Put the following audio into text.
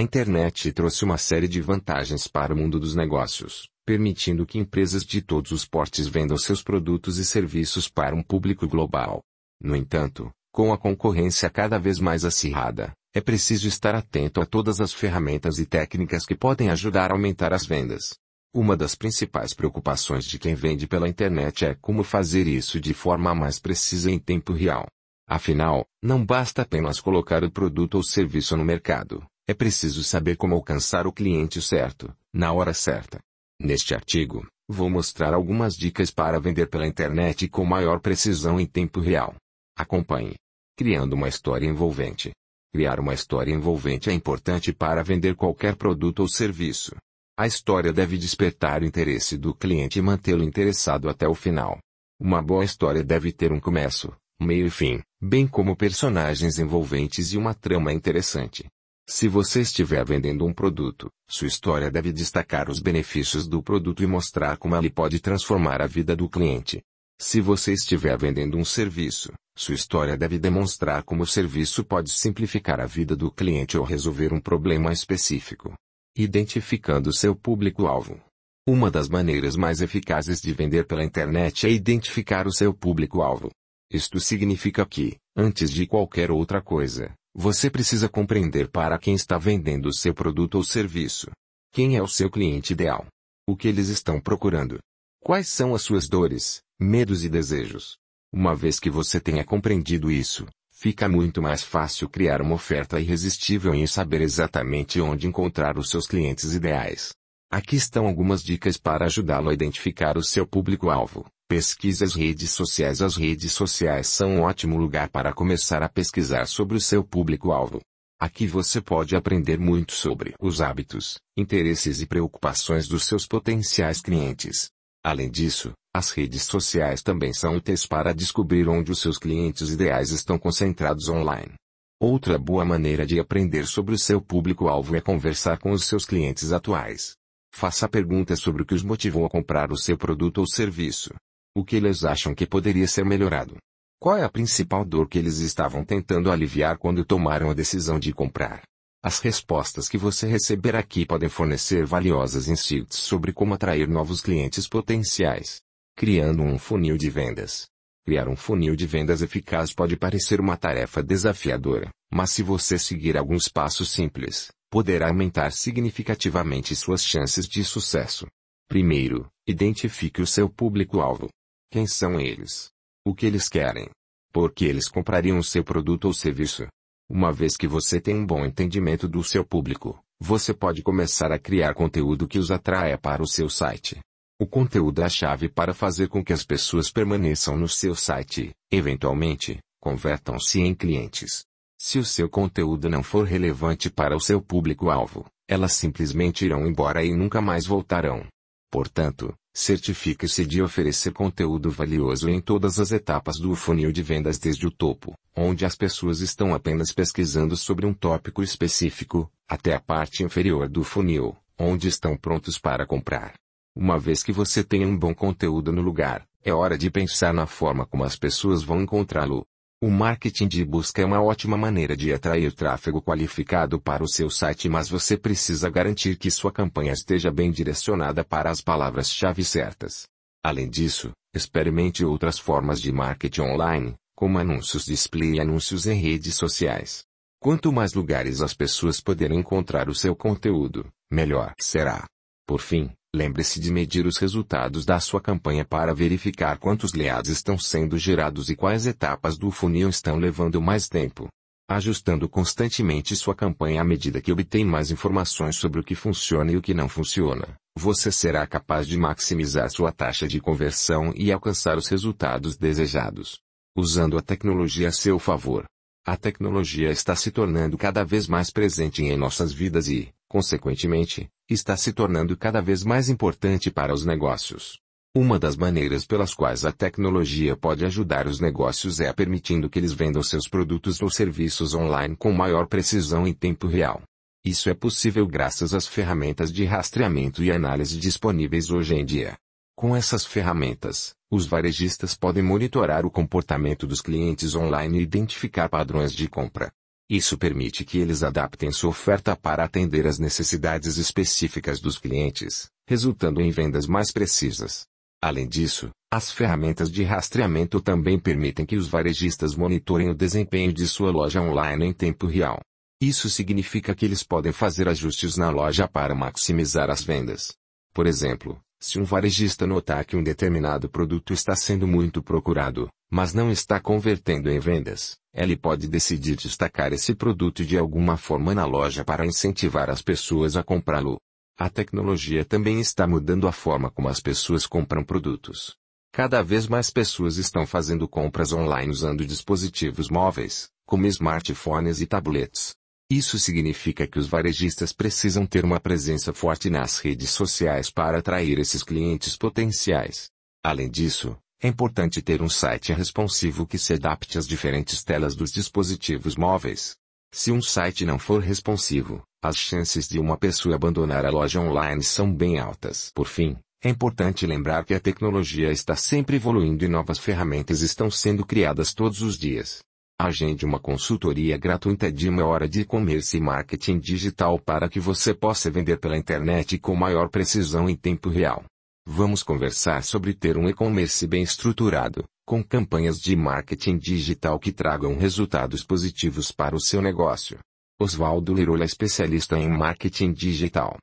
A internet trouxe uma série de vantagens para o mundo dos negócios, permitindo que empresas de todos os portes vendam seus produtos e serviços para um público global. No entanto, com a concorrência cada vez mais acirrada, é preciso estar atento a todas as ferramentas e técnicas que podem ajudar a aumentar as vendas. Uma das principais preocupações de quem vende pela internet é como fazer isso de forma mais precisa em tempo real. Afinal, não basta apenas colocar o produto ou serviço no mercado, é preciso saber como alcançar o cliente certo, na hora certa. Neste artigo, vou mostrar algumas dicas para vender pela internet com maior precisão em tempo real. Acompanhe. Criando uma história envolvente. Criar uma história envolvente é importante para vender qualquer produto ou serviço. A história deve despertar o interesse do cliente e mantê-lo interessado até o final. Uma boa história deve ter um começo, meio e fim, bem como personagens envolventes e uma trama interessante. Se você estiver vendendo um produto, sua história deve destacar os benefícios do produto e mostrar como ele pode transformar a vida do cliente. Se você estiver vendendo um serviço, sua história deve demonstrar como o serviço pode simplificar a vida do cliente ou resolver um problema específico. Identificando seu público-alvo. Uma das maneiras mais eficazes de vender pela internet é identificar o seu público-alvo. Isto significa que, antes de qualquer outra coisa, você precisa compreender para quem está vendendo o seu produto ou serviço. Quem é o seu cliente ideal? O que eles estão procurando? Quais são as suas dores, medos e desejos? Uma vez que você tenha compreendido isso, fica muito mais fácil criar uma oferta irresistível em saber exatamente onde encontrar os seus clientes ideais. Aqui estão algumas dicas para ajudá-lo a identificar o seu público-alvo. Pesquise as redes sociais. As redes sociais são um ótimo lugar para começar a pesquisar sobre o seu público-alvo. Aqui você pode aprender muito sobre os hábitos, interesses e preocupações dos seus potenciais clientes. Além disso, as redes sociais também são úteis para descobrir onde os seus clientes ideais estão concentrados online. Outra boa maneira de aprender sobre o seu público-alvo é conversar com os seus clientes atuais. Faça perguntas sobre o que os motivou a comprar o seu produto ou serviço. O que eles acham que poderia ser melhorado? Qual é a principal dor que eles estavam tentando aliviar quando tomaram a decisão de comprar? As respostas que você receber aqui podem fornecer valiosas insights sobre como atrair novos clientes potenciais. Criando um funil de vendas. Criar um funil de vendas eficaz pode parecer uma tarefa desafiadora, mas se você seguir alguns passos simples, poderá aumentar significativamente suas chances de sucesso. Primeiro, identifique o seu público-alvo. Quem são eles? O que eles querem? Por que eles comprariam o seu produto ou serviço? Uma vez que você tem um bom entendimento do seu público, você pode começar a criar conteúdo que os atraia para o seu site. O conteúdo é a chave para fazer com que as pessoas permaneçam no seu site, eventualmente, convertam-se em clientes. Se o seu conteúdo não for relevante para o seu público-alvo, elas simplesmente irão embora e nunca mais voltarão. Portanto, Certifique-se de oferecer conteúdo valioso em todas as etapas do funil de vendas desde o topo, onde as pessoas estão apenas pesquisando sobre um tópico específico, até a parte inferior do funil, onde estão prontos para comprar. Uma vez que você tenha um bom conteúdo no lugar, é hora de pensar na forma como as pessoas vão encontrá-lo. O marketing de busca é uma ótima maneira de atrair tráfego qualificado para o seu site, mas você precisa garantir que sua campanha esteja bem direcionada para as palavras-chave certas. Além disso, experimente outras formas de marketing online, como anúncios display e anúncios em redes sociais. Quanto mais lugares as pessoas puderem encontrar o seu conteúdo, melhor será. Por fim, Lembre-se de medir os resultados da sua campanha para verificar quantos leads estão sendo gerados e quais etapas do funil estão levando mais tempo. Ajustando constantemente sua campanha à medida que obtém mais informações sobre o que funciona e o que não funciona, você será capaz de maximizar sua taxa de conversão e alcançar os resultados desejados. Usando a tecnologia a seu favor. A tecnologia está se tornando cada vez mais presente em nossas vidas e, consequentemente, está se tornando cada vez mais importante para os negócios. Uma das maneiras pelas quais a tecnologia pode ajudar os negócios é a permitindo que eles vendam seus produtos ou serviços online com maior precisão em tempo real. Isso é possível graças às ferramentas de rastreamento e análise disponíveis hoje em dia. Com essas ferramentas, os varejistas podem monitorar o comportamento dos clientes online e identificar padrões de compra. Isso permite que eles adaptem sua oferta para atender às necessidades específicas dos clientes, resultando em vendas mais precisas. Além disso, as ferramentas de rastreamento também permitem que os varejistas monitorem o desempenho de sua loja online em tempo real. Isso significa que eles podem fazer ajustes na loja para maximizar as vendas. Por exemplo, se um varejista notar que um determinado produto está sendo muito procurado, mas não está convertendo em vendas, ele pode decidir destacar esse produto de alguma forma na loja para incentivar as pessoas a comprá-lo. A tecnologia também está mudando a forma como as pessoas compram produtos. Cada vez mais pessoas estão fazendo compras online usando dispositivos móveis, como smartphones e tablets. Isso significa que os varejistas precisam ter uma presença forte nas redes sociais para atrair esses clientes potenciais. Além disso, é importante ter um site responsivo que se adapte às diferentes telas dos dispositivos móveis. Se um site não for responsivo, as chances de uma pessoa abandonar a loja online são bem altas. Por fim, é importante lembrar que a tecnologia está sempre evoluindo e novas ferramentas estão sendo criadas todos os dias. Agende uma consultoria gratuita de uma hora de e-commerce e marketing digital para que você possa vender pela internet com maior precisão em tempo real. Vamos conversar sobre ter um e-commerce bem estruturado, com campanhas de marketing digital que tragam resultados positivos para o seu negócio. Oswaldo Lirola especialista em marketing digital.